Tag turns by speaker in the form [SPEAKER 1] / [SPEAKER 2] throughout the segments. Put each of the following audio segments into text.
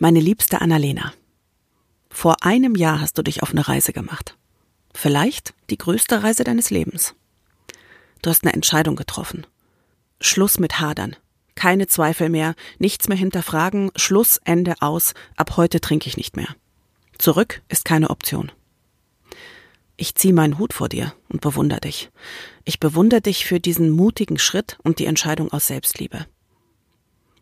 [SPEAKER 1] Meine liebste Annalena, vor einem Jahr hast du dich auf eine Reise gemacht. Vielleicht die größte Reise deines Lebens. Du hast eine Entscheidung getroffen. Schluss mit Hadern. Keine Zweifel mehr, nichts mehr hinterfragen, Schluss, Ende aus, ab heute trinke ich nicht mehr. Zurück ist keine Option. Ich ziehe meinen Hut vor dir und bewundere dich. Ich bewundere dich für diesen mutigen Schritt und die Entscheidung aus Selbstliebe.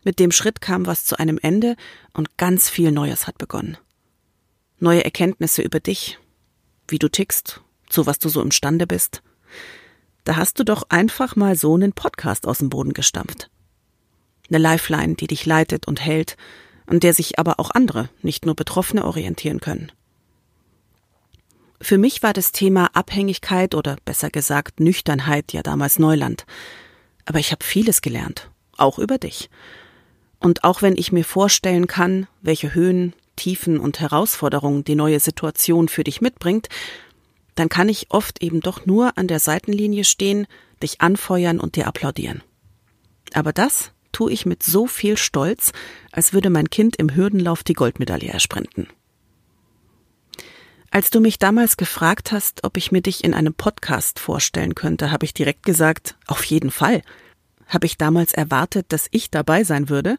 [SPEAKER 1] Mit dem Schritt kam was zu einem Ende und ganz viel Neues hat begonnen. Neue Erkenntnisse über dich, wie du tickst, zu was du so imstande bist. Da hast du doch einfach mal so einen Podcast aus dem Boden gestampft. Eine Lifeline, die dich leitet und hält, an der sich aber auch andere, nicht nur Betroffene, orientieren können. Für mich war das Thema Abhängigkeit oder besser gesagt Nüchternheit ja damals Neuland. Aber ich habe vieles gelernt, auch über dich. Und auch wenn ich mir vorstellen kann, welche Höhen, Tiefen und Herausforderungen die neue Situation für dich mitbringt, dann kann ich oft eben doch nur an der Seitenlinie stehen, dich anfeuern und dir applaudieren. Aber das tue ich mit so viel Stolz, als würde mein Kind im Hürdenlauf die Goldmedaille ersprinten. Als du mich damals gefragt hast, ob ich mir dich in einem Podcast vorstellen könnte, habe ich direkt gesagt, auf jeden Fall. Habe ich damals erwartet, dass ich dabei sein würde?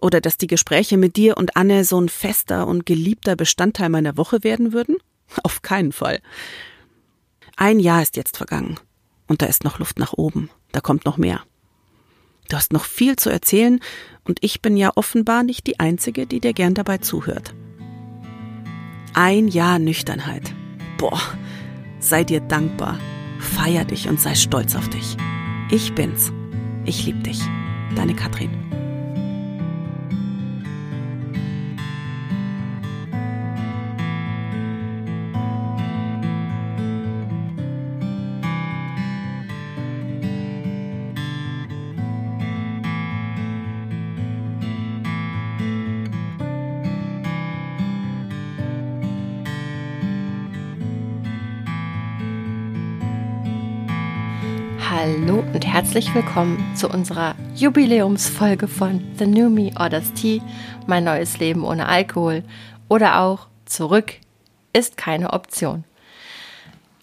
[SPEAKER 1] Oder dass die Gespräche mit dir und Anne so ein fester und geliebter Bestandteil meiner Woche werden würden? Auf keinen Fall. Ein Jahr ist jetzt vergangen. Und da ist noch Luft nach oben. Da kommt noch mehr. Du hast noch viel zu erzählen und ich bin ja offenbar nicht die Einzige, die dir gern dabei zuhört. Ein Jahr Nüchternheit. Boah, sei dir dankbar, feier dich und sei stolz auf dich. Ich bin's. Ich lieb dich. Deine Katrin.
[SPEAKER 2] Hallo und herzlich willkommen zu unserer Jubiläumsfolge von The New Me Orders Tea, mein neues Leben ohne Alkohol oder auch Zurück ist keine Option.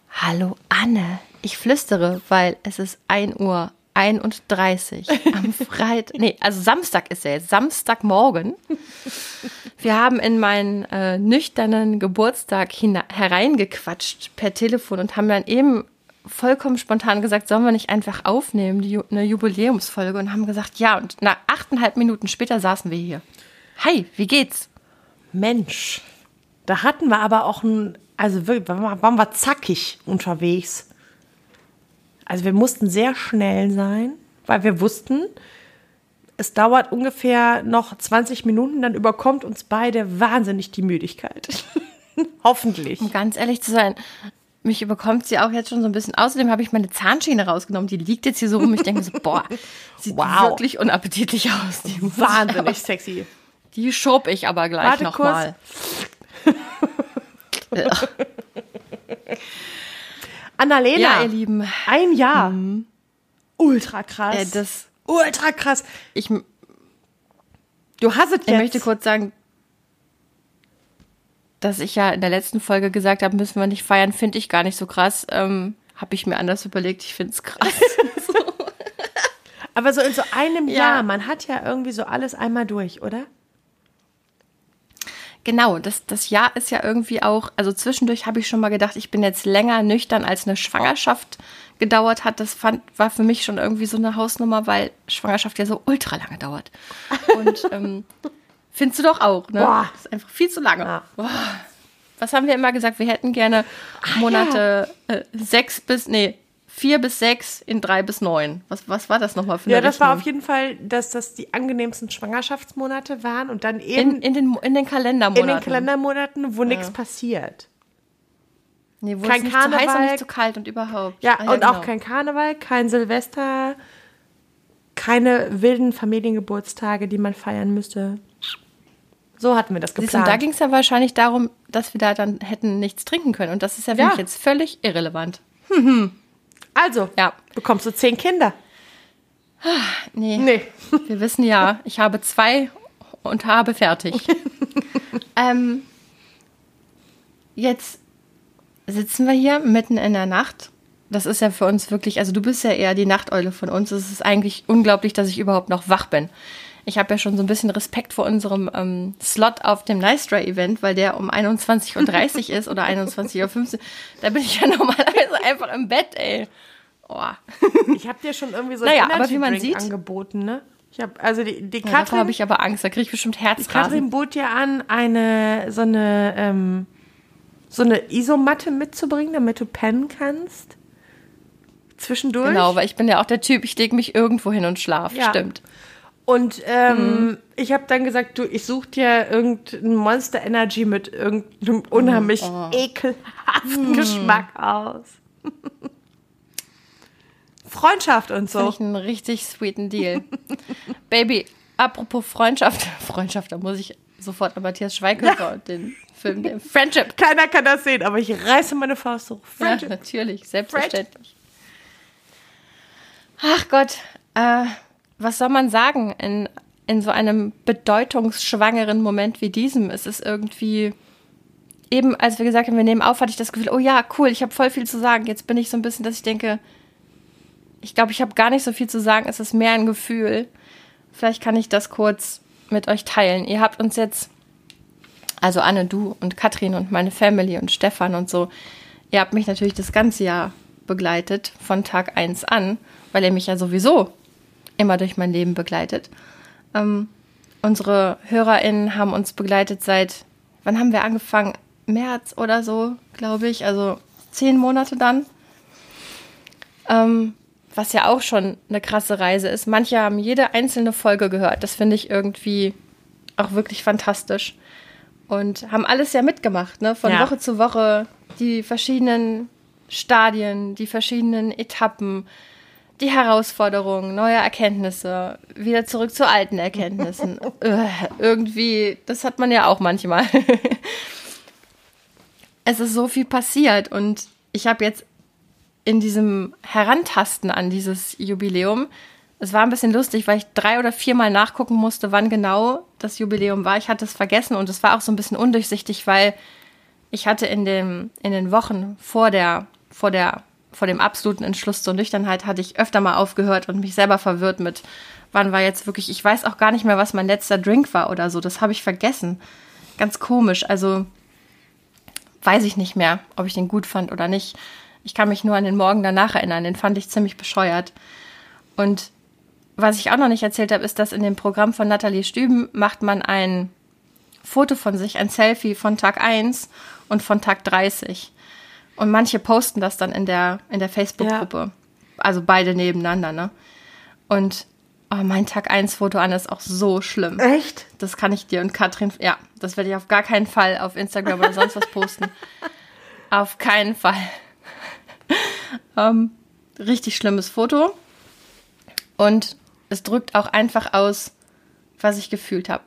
[SPEAKER 2] Hallo Anne, ich flüstere, weil es ist 1 Uhr 31 am Freitag, nee, also Samstag ist ja jetzt, Samstagmorgen. Wir haben in meinen äh, nüchternen Geburtstag hereingequatscht per Telefon und haben dann eben vollkommen spontan gesagt, sollen wir nicht einfach aufnehmen, die, eine Jubiläumsfolge und haben gesagt, ja. Und nach achteinhalb Minuten später saßen wir hier. Hi, wie geht's?
[SPEAKER 3] Mensch, da hatten wir aber auch ein, also wirklich, waren wir zackig unterwegs. Also wir mussten sehr schnell sein, weil wir wussten, es dauert ungefähr noch 20 Minuten, dann überkommt uns beide wahnsinnig die Müdigkeit. Hoffentlich.
[SPEAKER 2] Um ganz ehrlich zu sein, mich überkommt sie auch jetzt schon so ein bisschen. Außerdem habe ich meine Zahnschiene rausgenommen. Die liegt jetzt hier so rum. Ich denke so, boah, sieht wow. wirklich unappetitlich aus.
[SPEAKER 3] Die Wahnsinnig sexy.
[SPEAKER 2] Die schob ich aber gleich nochmal.
[SPEAKER 3] Annalena.
[SPEAKER 2] Ja, ihr Lieben.
[SPEAKER 3] Ein Jahr. Mhm. Ultra krass.
[SPEAKER 2] Äh, das,
[SPEAKER 3] Ultra krass.
[SPEAKER 2] Ich,
[SPEAKER 3] du hast es jetzt.
[SPEAKER 2] Ich möchte kurz sagen, dass ich ja in der letzten Folge gesagt habe, müssen wir nicht feiern, finde ich gar nicht so krass. Ähm, habe ich mir anders überlegt. Ich finde es krass. so.
[SPEAKER 3] Aber so in so einem ja. Jahr, man hat ja irgendwie so alles einmal durch, oder?
[SPEAKER 2] Genau, das, das Jahr ist ja irgendwie auch, also zwischendurch habe ich schon mal gedacht, ich bin jetzt länger nüchtern, als eine Schwangerschaft gedauert hat. Das fand, war für mich schon irgendwie so eine Hausnummer, weil Schwangerschaft ja so ultra lange dauert. Und ähm, Findest du doch auch, ne? Boah. Das ist einfach viel zu lange. Ja. Was haben wir immer gesagt? Wir hätten gerne Monate ja. äh, sechs bis, nee, vier bis sechs in drei bis neun. Was, was war das nochmal für eine
[SPEAKER 3] Ja, das Rechnung? war auf jeden Fall, dass das die angenehmsten Schwangerschaftsmonate waren und dann eben.
[SPEAKER 2] In, in, den, in den Kalendermonaten.
[SPEAKER 3] In den Kalendermonaten, wo ja. nichts passiert.
[SPEAKER 2] Nee, wo kein es nicht Karneval, zu heiß und nicht zu kalt und überhaupt.
[SPEAKER 3] Ja, ah, ja und genau. auch kein Karneval, kein Silvester, keine wilden Familiengeburtstage, die man feiern müsste. So hatten wir das geplant.
[SPEAKER 2] Siehst, da ging es ja wahrscheinlich darum, dass wir da dann hätten nichts trinken können. Und das ist ja für ja. mich jetzt völlig irrelevant.
[SPEAKER 3] Also, ja. bekommst du zehn Kinder?
[SPEAKER 2] Nee. nee. Wir wissen ja, ich habe zwei und habe fertig. ähm, jetzt sitzen wir hier mitten in der Nacht. Das ist ja für uns wirklich, also du bist ja eher die Nachteule von uns. Es ist eigentlich unglaublich, dass ich überhaupt noch wach bin. Ich habe ja schon so ein bisschen Respekt vor unserem ähm, Slot auf dem Nice Dry Event, weil der um 21.30 Uhr ist oder 21.15 Uhr. Da bin ich ja normalerweise einfach im Bett, ey. Oh.
[SPEAKER 3] Ich habe dir schon irgendwie so
[SPEAKER 2] Naja, aber wie man sieht-
[SPEAKER 3] angeboten, ne? Ich habe also die, die
[SPEAKER 2] Ja,
[SPEAKER 3] Katrin,
[SPEAKER 2] habe ich aber Angst, da kriege ich bestimmt
[SPEAKER 3] die Katrin
[SPEAKER 2] Herzrasen.
[SPEAKER 3] bot dir an, eine so eine ähm, so eine Isomatte mitzubringen, damit du pennen kannst. Zwischendurch.
[SPEAKER 2] Genau, weil ich bin ja auch der Typ, ich lege mich irgendwo hin und schlaf.
[SPEAKER 3] Ja.
[SPEAKER 2] Stimmt.
[SPEAKER 3] Und ähm,
[SPEAKER 2] Mhm.
[SPEAKER 3] ich habe dann gesagt, du, ich suche dir irgendein Monster Energy mit irgendeinem unheimlich
[SPEAKER 2] Oh.
[SPEAKER 3] ekelhaften
[SPEAKER 2] Mhm.
[SPEAKER 3] Geschmack aus. Freundschaft und
[SPEAKER 2] Finde
[SPEAKER 3] so.
[SPEAKER 2] ich einen richtig sweeten Deal. Baby, apropos Freundschaft. Freundschaft, da muss ich sofort an Matthias Schweighöfer und den Film, den Friendship.
[SPEAKER 3] Keiner kann das sehen, aber ich reiße meine Faust hoch.
[SPEAKER 2] Ja,
[SPEAKER 3] Friendship.
[SPEAKER 2] natürlich, selbstverständlich. Ach Gott, äh, was soll man sagen in, in so einem bedeutungsschwangeren Moment wie diesem? Es ist irgendwie, eben als wir gesagt haben, wir nehmen auf, hatte ich das Gefühl, oh ja, cool, ich habe voll viel zu sagen. Jetzt bin ich so ein bisschen, dass ich denke, ich glaube, ich habe gar nicht so viel zu sagen, es ist mehr ein Gefühl. Vielleicht kann ich das kurz mit euch teilen. Ihr habt uns jetzt, also Anne, du und Katrin und meine Family und Stefan und so, ihr habt mich natürlich das ganze Jahr begleitet, von Tag 1 an, weil ihr mich ja sowieso immer durch mein Leben begleitet. Ähm, unsere HörerInnen haben uns begleitet seit, wann haben wir angefangen? März oder so, glaube ich, also zehn Monate dann. Ähm, was ja auch schon eine krasse Reise ist. Manche haben jede einzelne Folge gehört. Das finde ich irgendwie auch wirklich fantastisch. Und haben alles ja mitgemacht, ne? Von
[SPEAKER 3] Ja.
[SPEAKER 2] Woche zu Woche die verschiedenen Stadien, die verschiedenen Etappen, die Herausforderungen, neue Erkenntnisse, wieder zurück zu alten Erkenntnissen. äh, irgendwie, das hat man ja auch manchmal. es ist so viel passiert und ich habe jetzt in diesem Herantasten an dieses Jubiläum, es war ein bisschen lustig, weil ich drei oder viermal nachgucken musste, wann genau das Jubiläum war. Ich hatte es vergessen und es war auch so ein bisschen undurchsichtig, weil ich hatte in, dem, in den Wochen vor der, vor der, vor dem absoluten Entschluss zur Nüchternheit hatte ich öfter mal aufgehört und mich selber verwirrt mit, wann war jetzt wirklich, ich weiß auch gar nicht mehr, was mein letzter Drink war oder so. Das habe ich vergessen. Ganz komisch. Also weiß ich nicht mehr, ob ich den gut fand oder nicht. Ich kann mich nur an den Morgen danach erinnern. Den fand ich ziemlich bescheuert. Und was ich auch noch nicht erzählt habe, ist, dass in dem Programm von Nathalie Stüben macht man ein Foto von sich, ein Selfie von Tag 1 und von Tag 30. Und manche posten das dann in der, in der Facebook-Gruppe. Also beide nebeneinander, ne? Und oh, mein Tag 1 Foto an ist auch so schlimm.
[SPEAKER 3] Echt?
[SPEAKER 2] Das kann ich dir und Katrin, ja, das werde ich auf gar keinen Fall auf Instagram oder sonst was posten. auf keinen Fall. ähm, richtig schlimmes Foto. Und es drückt auch einfach aus, was ich gefühlt habe.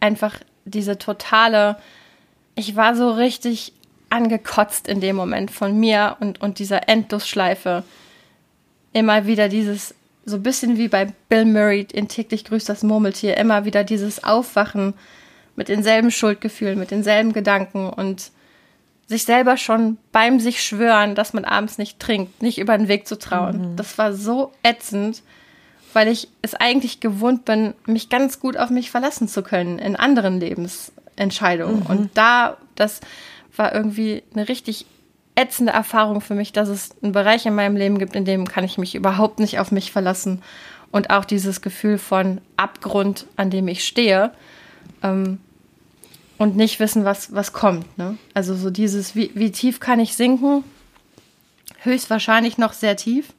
[SPEAKER 2] Einfach diese totale, ich war so richtig angekotzt in dem Moment von mir und, und dieser Endlosschleife. Immer wieder dieses, so ein bisschen wie bei Bill Murray in täglich grüßt das Murmeltier, immer wieder dieses Aufwachen mit denselben Schuldgefühlen, mit denselben Gedanken und sich selber schon beim sich schwören, dass man abends nicht trinkt, nicht über den Weg zu trauen. Das war so ätzend, weil ich es eigentlich gewohnt bin, mich ganz gut auf mich verlassen zu können in anderen Lebensentscheidungen. Und da, das war irgendwie eine richtig ätzende Erfahrung für mich, dass es einen Bereich in meinem Leben gibt, in dem kann ich mich überhaupt nicht auf mich verlassen. Und auch dieses Gefühl von Abgrund, an dem ich stehe. Ähm, und nicht wissen, was, was kommt. Ne? Also so dieses, wie, wie tief kann ich sinken? Höchstwahrscheinlich noch sehr tief.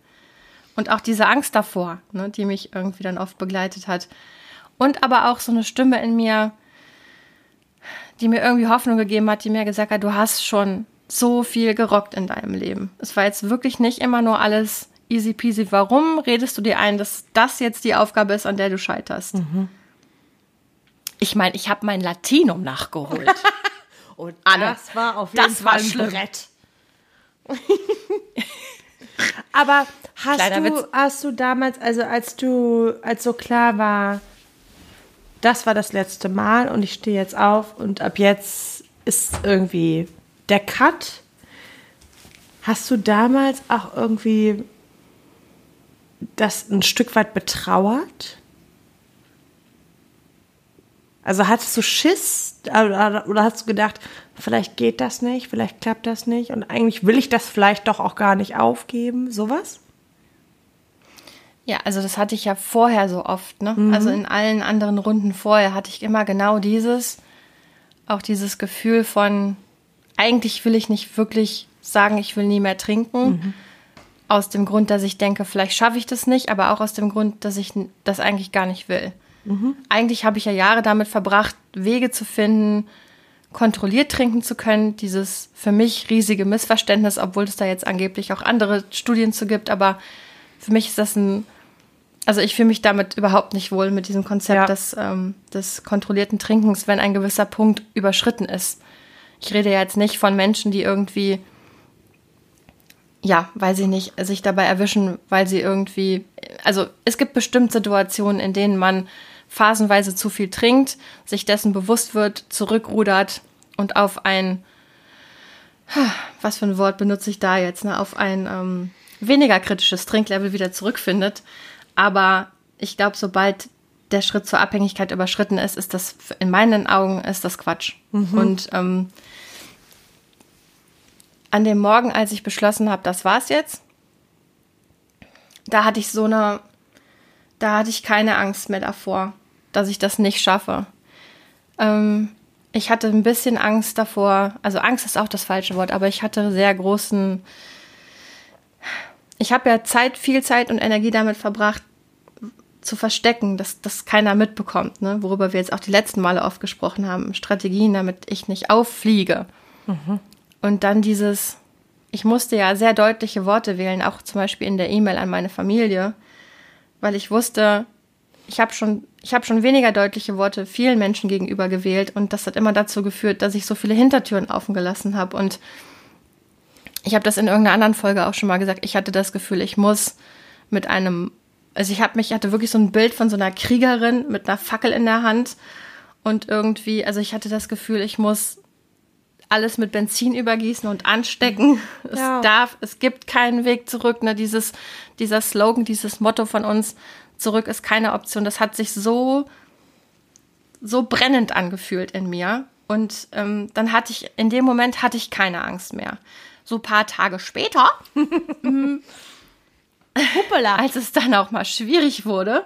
[SPEAKER 2] Und auch diese Angst davor, ne, die mich irgendwie dann oft begleitet hat. Und aber auch so eine Stimme in mir, die mir irgendwie Hoffnung gegeben hat, die mir gesagt hat, du hast schon so viel gerockt in deinem Leben. Es war jetzt wirklich nicht immer nur alles easy peasy. Warum redest du dir ein, dass das jetzt die Aufgabe ist, an der du scheiterst? Ich meine, ich habe mein Latinum nachgeholt.
[SPEAKER 3] Und
[SPEAKER 2] Anne,
[SPEAKER 3] das war auf jeden
[SPEAKER 2] das war
[SPEAKER 3] Fall ein
[SPEAKER 2] schlimm.
[SPEAKER 3] Brett. Aber hast
[SPEAKER 2] Kleiner
[SPEAKER 3] du,
[SPEAKER 2] Witz.
[SPEAKER 3] hast du damals, also als du, als so klar war, das war das letzte Mal und ich stehe jetzt auf und ab jetzt ist irgendwie der Cut. Hast du damals auch irgendwie das ein Stück weit betrauert? Also hattest du Schiss oder, hast du gedacht, vielleicht geht das nicht, vielleicht klappt das nicht und eigentlich will ich das vielleicht doch auch gar nicht aufgeben, sowas?
[SPEAKER 2] Ja, also das hatte ich ja vorher so oft, ne? Mhm. Also in allen anderen Runden vorher hatte ich immer genau dieses, auch dieses Gefühl von, eigentlich will ich nicht wirklich sagen, ich will nie mehr trinken. Mhm. Aus dem Grund, dass ich denke, vielleicht schaffe ich das nicht, aber auch aus dem Grund, dass ich das eigentlich gar nicht will. Mhm. Eigentlich habe ich ja Jahre damit verbracht, Wege zu finden, kontrolliert trinken zu können. Dieses für mich riesige Missverständnis, obwohl es da jetzt angeblich auch andere Studien zu gibt, aber für mich ist das ein also ich fühle mich damit überhaupt nicht wohl mit diesem Konzept ja. des, ähm, des kontrollierten Trinkens, wenn ein gewisser Punkt überschritten ist. Ich rede ja jetzt nicht von Menschen, die irgendwie, ja, weil sie nicht sich dabei erwischen, weil sie irgendwie, also es gibt bestimmt Situationen, in denen man phasenweise zu viel trinkt, sich dessen bewusst wird, zurückrudert und auf ein, was für ein Wort benutze ich da jetzt, ne, auf ein ähm, weniger kritisches Trinklevel wieder zurückfindet. Aber ich glaube, sobald der Schritt zur Abhängigkeit überschritten ist, ist das in meinen Augen ist das Quatsch. Mhm. Und ähm, an dem Morgen, als ich beschlossen habe, das war's jetzt, da hatte ich so eine, da hatte ich keine Angst mehr davor, dass ich das nicht schaffe. Ähm, ich hatte ein bisschen Angst davor, also Angst ist auch das falsche Wort, aber ich hatte sehr großen ich habe ja Zeit, viel Zeit und Energie damit verbracht, zu verstecken, dass das keiner mitbekommt, ne? worüber wir jetzt auch die letzten Male oft gesprochen haben. Strategien, damit ich nicht auffliege. Mhm. Und dann dieses, ich musste ja sehr deutliche Worte wählen, auch zum Beispiel in der E-Mail an meine Familie, weil ich wusste, ich habe schon, ich habe schon weniger deutliche Worte vielen Menschen gegenüber gewählt und das hat immer dazu geführt, dass ich so viele Hintertüren offen gelassen habe und ich habe das in irgendeiner anderen Folge auch schon mal gesagt, ich hatte das Gefühl, ich muss mit einem, also ich habe mich, ich hatte wirklich so ein Bild von so einer Kriegerin mit einer Fackel in der Hand und irgendwie, also ich hatte das Gefühl, ich muss alles mit Benzin übergießen und anstecken. Es ja. darf, es gibt keinen Weg zurück. Ne? Dieses, dieser Slogan, dieses Motto von uns, zurück ist keine Option. Das hat sich so, so brennend angefühlt in mir. Und ähm, dann hatte ich, in dem Moment hatte ich keine Angst mehr so ein paar Tage später, als es dann auch mal schwierig wurde.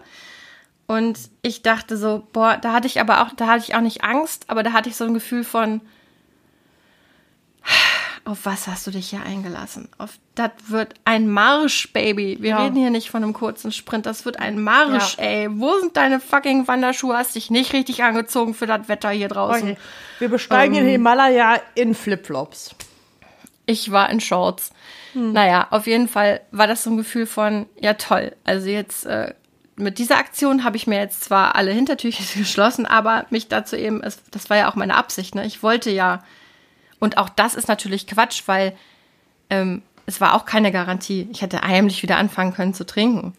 [SPEAKER 2] Und ich dachte so, boah, da hatte ich aber auch, da hatte ich auch nicht Angst, aber da hatte ich so ein Gefühl von, auf was hast du dich hier eingelassen? Auf das wird ein Marsch, Baby. Wir ja. reden hier nicht von einem kurzen Sprint, das wird ein Marsch, ja. ey. Wo sind deine fucking Wanderschuhe? Hast dich nicht richtig angezogen für das Wetter hier draußen. Okay.
[SPEAKER 3] Wir besteigen ähm, den Himalaya in Flipflops.
[SPEAKER 2] Ich war in Shorts. Hm. Naja, auf jeden Fall war das so ein Gefühl von, ja toll. Also jetzt äh, mit dieser Aktion habe ich mir jetzt zwar alle Hintertücher geschlossen, aber mich dazu eben, es, das war ja auch meine Absicht, ne? Ich wollte ja, und auch das ist natürlich Quatsch, weil ähm, es war auch keine Garantie. Ich hätte heimlich wieder anfangen können zu trinken.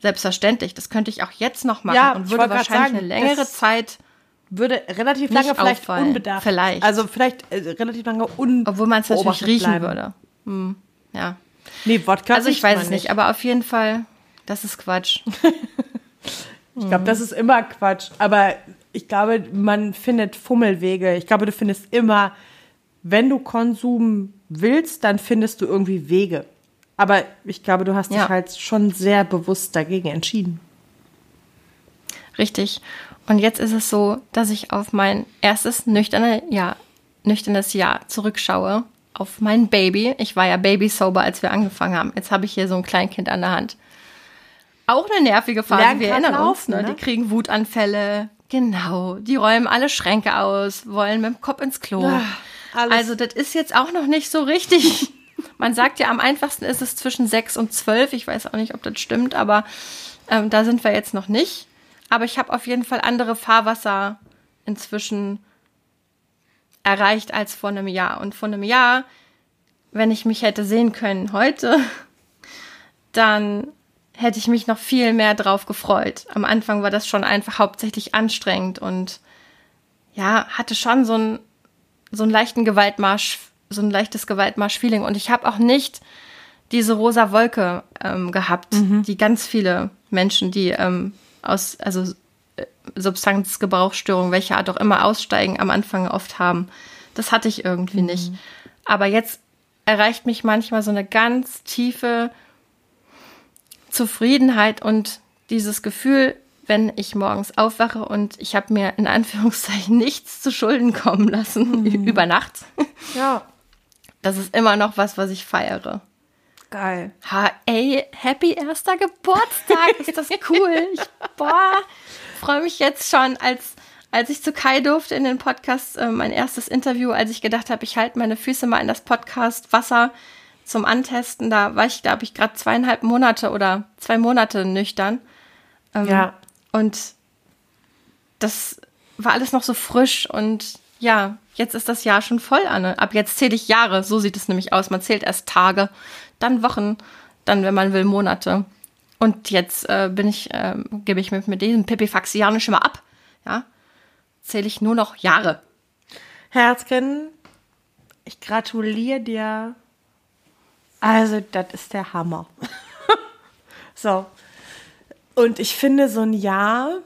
[SPEAKER 2] Selbstverständlich, das könnte ich auch jetzt noch machen
[SPEAKER 3] ja,
[SPEAKER 2] und würde wahrscheinlich sagen, eine längere Zeit
[SPEAKER 3] würde relativ lange vielleicht auffallen. unbedacht.
[SPEAKER 2] Vielleicht.
[SPEAKER 3] Also vielleicht äh, relativ lange unbedacht.
[SPEAKER 2] Obwohl man es natürlich riechen bleiben. würde. Hm. Ja.
[SPEAKER 3] Nee, Wodka
[SPEAKER 2] Also ich weiß es nicht, aber auf jeden Fall, das ist Quatsch.
[SPEAKER 3] ich glaube, das ist immer Quatsch. Aber ich glaube, man findet Fummelwege. Ich glaube, du findest immer, wenn du Konsum willst, dann findest du irgendwie Wege. Aber ich glaube, du hast ja. dich halt schon sehr bewusst dagegen entschieden.
[SPEAKER 2] Richtig. Und jetzt ist es so, dass ich auf mein erstes nüchterne Jahr, nüchternes Jahr zurückschaue, auf mein Baby. Ich war ja Baby sober, als wir angefangen haben. Jetzt habe ich hier so ein Kleinkind an der Hand. Auch eine nervige Phase. Lernen wir erinnern laufen, uns, ne? ne? Die kriegen Wutanfälle. Genau. Die räumen alle Schränke aus, wollen mit dem Kopf ins Klo. Ach, also das ist jetzt auch noch nicht so richtig. Man sagt ja, am einfachsten ist es zwischen sechs und zwölf. Ich weiß auch nicht, ob das stimmt, aber ähm, da sind wir jetzt noch nicht. Aber ich habe auf jeden Fall andere Fahrwasser inzwischen erreicht als vor einem Jahr. Und vor einem Jahr, wenn ich mich hätte sehen können heute, dann hätte ich mich noch viel mehr drauf gefreut. Am Anfang war das schon einfach hauptsächlich anstrengend und ja, hatte schon so ein so einen leichten Gewaltmarsch, so ein leichtes Gewaltmarsch-Feeling. Und ich habe auch nicht diese rosa Wolke ähm, gehabt, mhm. die ganz viele Menschen, die ähm, aus, also äh, Substanzgebrauchsstörungen, welche Art auch immer, aussteigen, am Anfang oft haben. Das hatte ich irgendwie mhm. nicht. Aber jetzt erreicht mich manchmal so eine ganz tiefe Zufriedenheit und dieses Gefühl, wenn ich morgens aufwache und ich habe mir in Anführungszeichen nichts zu Schulden kommen lassen mhm. über Nacht.
[SPEAKER 3] Ja.
[SPEAKER 2] Das ist immer noch was, was ich feiere.
[SPEAKER 3] Geil.
[SPEAKER 2] Ha, ey, happy erster Geburtstag. Ist das cool? Ich, boah, freue mich jetzt schon, als, als ich zu Kai durfte in den Podcast, äh, mein erstes Interview, als ich gedacht habe, ich halte meine Füße mal in das Podcast Wasser zum Antesten. Da war ich, glaube ich, gerade zweieinhalb Monate oder zwei Monate nüchtern.
[SPEAKER 3] Ähm, ja.
[SPEAKER 2] Und das war alles noch so frisch und ja, jetzt ist das Jahr schon voll, Anne. Ab jetzt zähle ich Jahre, so sieht es nämlich aus. Man zählt erst Tage, dann Wochen, dann, wenn man will, Monate. Und jetzt äh, bin ich, äh, gebe ich mir mit diesem Pipifaxianischen mal ab. Ja, zähle ich nur noch Jahre.
[SPEAKER 3] Herzchen, ich gratuliere dir. Also, das ist der Hammer. so, und ich finde so ein Jahr,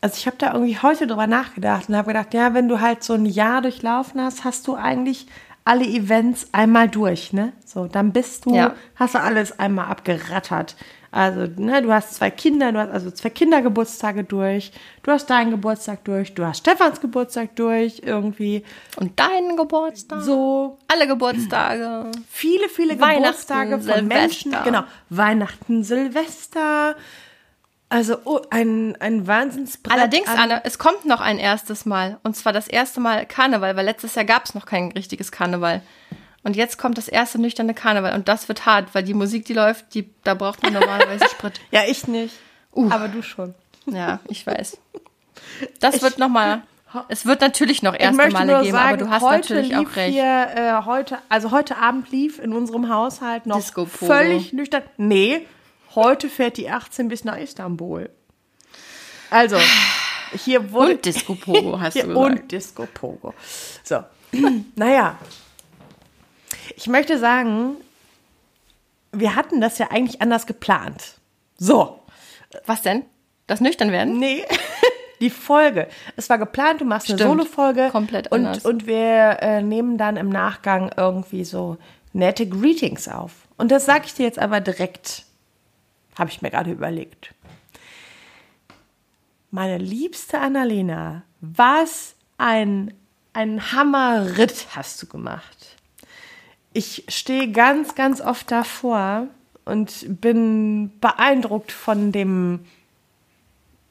[SPEAKER 3] also ich habe da irgendwie heute drüber nachgedacht und habe gedacht, ja, wenn du halt so ein Jahr durchlaufen hast, hast du eigentlich alle Events einmal durch, ne? So, dann bist du, ja. hast du alles einmal abgerattert. Also, ne, du hast zwei Kinder, du hast also zwei Kindergeburtstage durch, du hast deinen Geburtstag durch, du hast Stefans Geburtstag durch, irgendwie.
[SPEAKER 2] Und deinen Geburtstag.
[SPEAKER 3] So.
[SPEAKER 2] Alle Geburtstage.
[SPEAKER 3] Viele, viele Geburtstage von Silvester. Menschen. Genau. Weihnachten, Silvester. Also oh, ein, ein Wahnsinnsbrett.
[SPEAKER 2] Allerdings, Anne, es kommt noch ein erstes Mal. Und zwar das erste Mal Karneval, weil letztes Jahr gab es noch kein richtiges Karneval. Und jetzt kommt das erste nüchterne Karneval und das wird hart, weil die Musik, die läuft, die, da braucht man normalerweise Sprit.
[SPEAKER 3] ja, ich nicht. Uh. Aber du schon.
[SPEAKER 2] Ja, ich weiß. Das ich, wird nochmal. Es wird natürlich noch erste Male geben, sagen, aber du hast natürlich auch recht.
[SPEAKER 3] Hier, äh, heute, also heute Abend lief in unserem Haushalt noch völlig nüchtern. Nee, heute fährt die 18 bis nach Istanbul. Also, hier wurde.
[SPEAKER 2] Und Disco Pogo hast du gesagt.
[SPEAKER 3] Und Disco Pogo. So. naja, ich möchte sagen, wir hatten das ja eigentlich anders geplant. So.
[SPEAKER 2] Was denn? Das nüchtern werden?
[SPEAKER 3] Nee. Die Folge. Es war geplant, du machst Stimmt. eine Solo-Folge.
[SPEAKER 2] Komplett
[SPEAKER 3] und, anders. Und wir äh, nehmen dann im Nachgang irgendwie so nette Greetings auf. Und das sage ich dir jetzt aber direkt. Habe ich mir gerade überlegt. Meine liebste Annalena, was ein, ein Hammerritt hast du gemacht ich stehe ganz, ganz oft davor und bin beeindruckt von dem,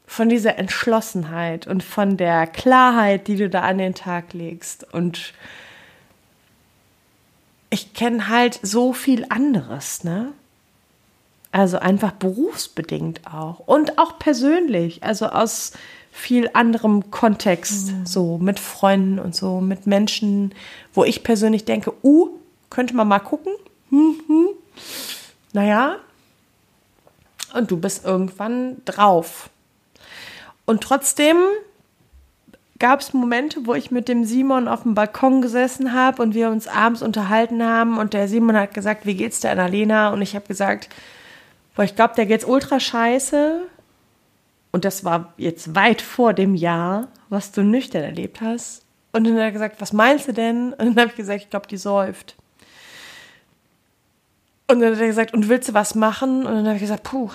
[SPEAKER 3] von dieser Entschlossenheit und von der Klarheit, die du da an den Tag legst. Und ich kenne halt so viel anderes, ne? Also einfach berufsbedingt auch und auch persönlich, also aus viel anderem Kontext, mhm. so mit Freunden und so, mit Menschen, wo ich persönlich denke, uh, könnte man mal gucken. Hm, hm. Naja, und du bist irgendwann drauf. Und trotzdem gab es Momente, wo ich mit dem Simon auf dem Balkon gesessen habe und wir uns abends unterhalten haben und der Simon hat gesagt, wie geht's der Annalena? Und ich habe gesagt, boah, ich glaube, der geht's ultra scheiße. Und das war jetzt weit vor dem Jahr, was du nüchtern erlebt hast. Und dann hat er gesagt, was meinst du denn? Und dann habe ich gesagt, ich glaube, die säuft. Und dann hat er gesagt, und willst du was machen? Und dann habe ich gesagt, puh,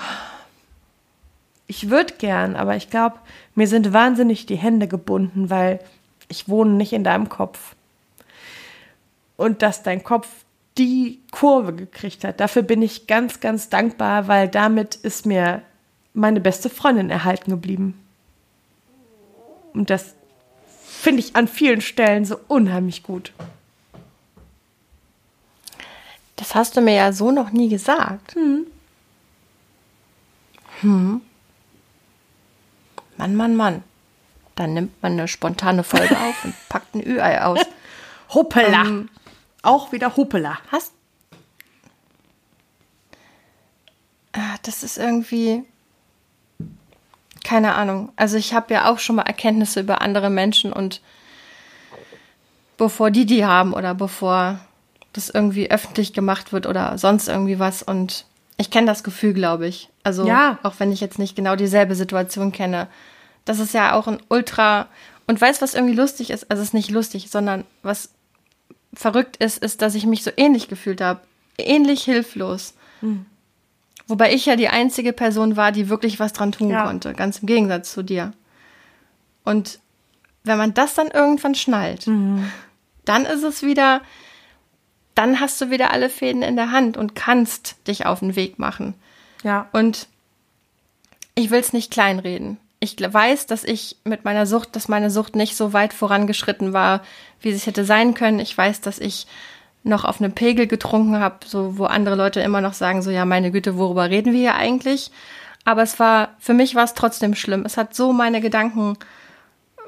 [SPEAKER 3] ich würde gern, aber ich glaube, mir sind wahnsinnig die Hände gebunden, weil ich wohne nicht in deinem Kopf. Und dass dein Kopf die Kurve gekriegt hat, dafür bin ich ganz, ganz dankbar, weil damit ist mir meine beste Freundin erhalten geblieben. Und das finde ich an vielen Stellen so unheimlich gut.
[SPEAKER 2] Das hast du mir ja so noch nie gesagt. Hm. Hm. Mann, Mann, Mann. Dann nimmt man eine spontane Folge auf und packt ein Ü-Ei aus.
[SPEAKER 3] Hoppela. Ähm, Auch wieder Hoppela.
[SPEAKER 2] Hast. Ah, das ist irgendwie keine Ahnung. Also ich habe ja auch schon mal Erkenntnisse über andere Menschen und bevor die die haben oder bevor das irgendwie öffentlich gemacht wird oder sonst irgendwie was und ich kenne das Gefühl, glaube ich. Also
[SPEAKER 3] Ja.
[SPEAKER 2] auch wenn ich jetzt nicht genau dieselbe Situation kenne. Das ist ja auch ein Ultra und weißt was irgendwie lustig ist, also es ist nicht lustig, sondern was verrückt ist, ist, dass ich mich so ähnlich gefühlt habe, ähnlich hilflos. Wobei ich ja die einzige Person war, die wirklich was dran tun
[SPEAKER 3] Ja.
[SPEAKER 2] konnte, ganz im Gegensatz zu dir. Und wenn man das dann irgendwann schnallt, dann ist es wieder, dann hast du wieder alle Fäden in der Hand und kannst dich auf den Weg machen.
[SPEAKER 3] Ja.
[SPEAKER 2] Und ich will es nicht kleinreden. Ich weiß, dass ich mit meiner Sucht, dass meine Sucht nicht so weit vorangeschritten war, wie sie es hätte sein können. Ich weiß, dass ich noch auf einem Pegel getrunken habe, so wo andere Leute immer noch sagen, so ja, meine Güte, worüber reden wir hier eigentlich? Aber es war, für mich war es trotzdem schlimm. Es hat so meine Gedanken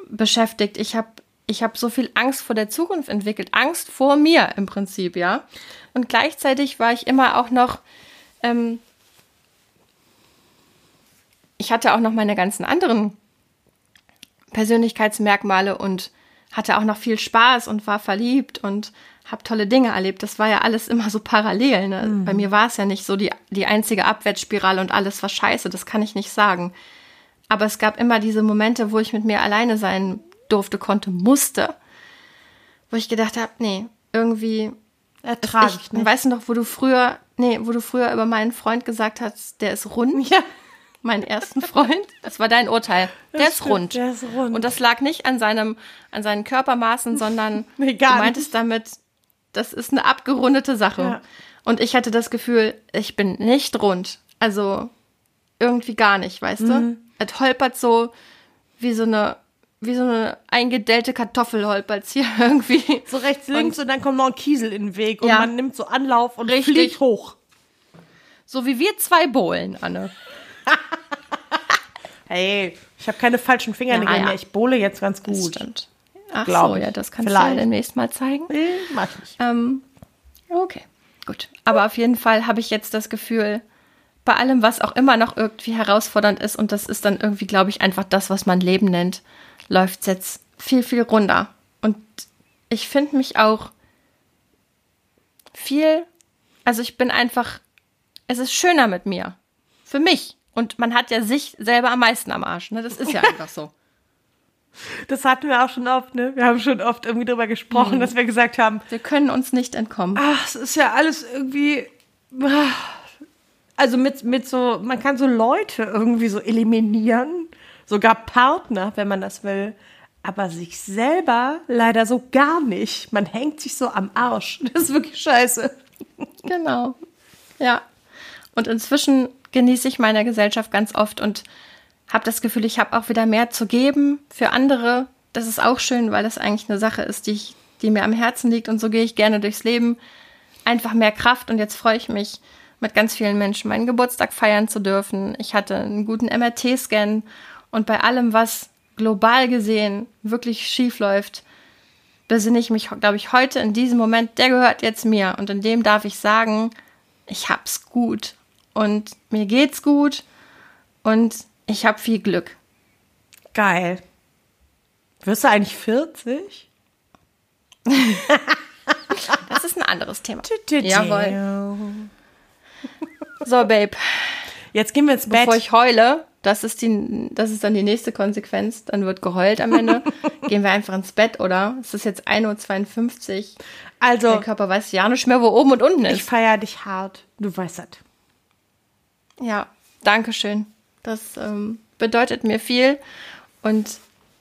[SPEAKER 2] beschäftigt. Ich habe ich hab so viel Angst vor der Zukunft entwickelt. Angst vor mir im Prinzip, ja. Und gleichzeitig war ich immer auch noch, ähm, ich hatte auch noch meine ganzen anderen Persönlichkeitsmerkmale und hatte auch noch viel Spaß und war verliebt und habe tolle Dinge erlebt. Das war ja alles immer so parallel. Ne? Bei mir war es ja nicht so die, die einzige Abwärtsspirale und alles war scheiße. Das kann ich nicht sagen. Aber es gab immer diese Momente, wo ich mit mir alleine sein durfte, konnte, musste. Wo ich gedacht habe, nee, irgendwie
[SPEAKER 3] Ertrage ich,
[SPEAKER 2] ich,
[SPEAKER 3] nicht.
[SPEAKER 2] weißt du noch, wo du früher, nee, wo du früher über meinen Freund gesagt hast, der ist rund?
[SPEAKER 3] Ja.
[SPEAKER 2] Meinen ersten Freund? Das war dein Urteil. Der
[SPEAKER 3] Das
[SPEAKER 2] ist
[SPEAKER 3] stimmt,
[SPEAKER 2] rund.
[SPEAKER 3] der ist rund.
[SPEAKER 2] Und das lag nicht an seinem, an seinen Körpermaßen, sondern
[SPEAKER 3] Nee,
[SPEAKER 2] du meintest
[SPEAKER 3] nicht.
[SPEAKER 2] damit, das ist eine abgerundete Sache.
[SPEAKER 3] Ja.
[SPEAKER 2] Und ich hatte das Gefühl, ich bin nicht rund. Also irgendwie gar nicht, weißt
[SPEAKER 3] Mhm.
[SPEAKER 2] du? Es holpert so wie so eine, wie so eine eingedellte Kartoffel holpert's hier irgendwie.
[SPEAKER 3] So rechts, links und, dann kommt noch ein Kiesel in den Weg und
[SPEAKER 2] Ja.
[SPEAKER 3] man nimmt so Anlauf und
[SPEAKER 2] Richtig.
[SPEAKER 3] fliegt hoch.
[SPEAKER 2] So wie wir zwei Bohlen, Anne.
[SPEAKER 3] Hey, ich habe keine falschen Fingernägel
[SPEAKER 2] Ja, ja.
[SPEAKER 3] mehr. Ich bohle jetzt ganz
[SPEAKER 2] Das
[SPEAKER 3] gut.
[SPEAKER 2] stimmt. Ach
[SPEAKER 3] Glaub
[SPEAKER 2] so,
[SPEAKER 3] ich.
[SPEAKER 2] ja, das kannst du
[SPEAKER 3] Vielleicht.
[SPEAKER 2] ja demnächst mal zeigen.
[SPEAKER 3] Nee, mach ich.
[SPEAKER 2] Ähm, okay, gut. Aber auf jeden Fall habe ich jetzt das Gefühl, bei allem, was auch immer noch irgendwie herausfordernd ist, und das ist dann irgendwie, glaube ich, einfach das, was man Leben nennt, läuft es jetzt viel, viel runder. Und ich finde mich auch viel, also ich bin einfach, es ist schöner mit mir. Für mich. Und man hat ja sich selber am meisten am Arsch. Ne? Das ist ja einfach so.
[SPEAKER 3] Das hatten wir auch schon oft, ne? Wir haben schon oft irgendwie drüber gesprochen,
[SPEAKER 2] Mhm.
[SPEAKER 3] dass wir gesagt haben,
[SPEAKER 2] Wir können uns nicht entkommen.
[SPEAKER 3] ach, es ist ja alles irgendwie. ah. Also mit, mit so, man kann so Leute irgendwie so eliminieren, sogar Partner, wenn man das will, aber sich selber leider so gar nicht. Man hängt sich so am Arsch. Das ist wirklich scheiße.
[SPEAKER 2] Genau. Ja. Und inzwischen genieße ich meine Gesellschaft ganz oft und habe das Gefühl, ich habe auch wieder mehr zu geben für andere. Das ist auch schön, weil das eigentlich eine Sache ist, die, ich, die mir am Herzen liegt. Und so gehe ich gerne durchs Leben. Einfach mehr Kraft. Und jetzt freue ich mich, mit ganz vielen Menschen meinen Geburtstag feiern zu dürfen. Ich hatte einen guten MRT-Scan. Und bei allem, was global gesehen wirklich schief läuft, besinne ich mich, glaube ich, heute in diesem Moment, der gehört jetzt mir. Und in dem darf ich sagen, ich hab's gut. Und mir geht's gut. Und ich habe viel Glück.
[SPEAKER 3] Geil. Wirst du eigentlich 40?
[SPEAKER 2] Das ist ein anderes Thema. Jawohl. So, Babe,
[SPEAKER 3] Jetzt gehen wir ins Bett.
[SPEAKER 2] bevor ich heule, das ist, die, das ist dann die nächste Konsequenz, dann wird geheult am Ende. Gehen wir einfach ins Bett, oder? Es ist jetzt 1.52 Uhr.
[SPEAKER 3] also,
[SPEAKER 2] Mein Körper weiß ja nicht mehr, wo oben und unten
[SPEAKER 3] ich
[SPEAKER 2] ist.
[SPEAKER 3] feiere dich hart. Du weißt das.
[SPEAKER 2] Ja, danke schön. Das ähm, bedeutet mir viel. Und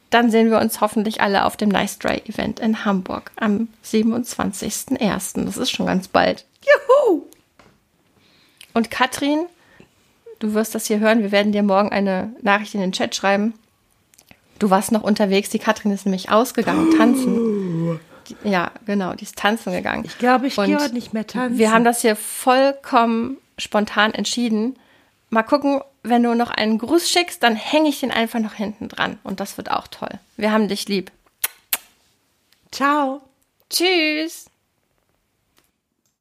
[SPEAKER 2] dann sehen wir uns hoffentlich alle auf dem Nice Dry Event in Hamburg am 27.01. Das ist schon ganz bald.
[SPEAKER 3] Juhu!
[SPEAKER 2] Und Katrin, du wirst das hier hören. Wir werden dir morgen eine Nachricht in den Chat schreiben. Du warst noch unterwegs. Die Katrin ist nämlich ausgegangen, tanzen. Ja, genau, die ist tanzen gegangen.
[SPEAKER 3] Ich glaube, ich gehe heute nicht mehr tanzen.
[SPEAKER 2] Wir haben das hier vollkommen spontan entschieden. Mal gucken, wenn du noch einen Gruß schickst, dann hänge ich den einfach noch hinten dran. Und das wird auch toll. Wir haben dich lieb.
[SPEAKER 3] Ciao.
[SPEAKER 2] Tschüss.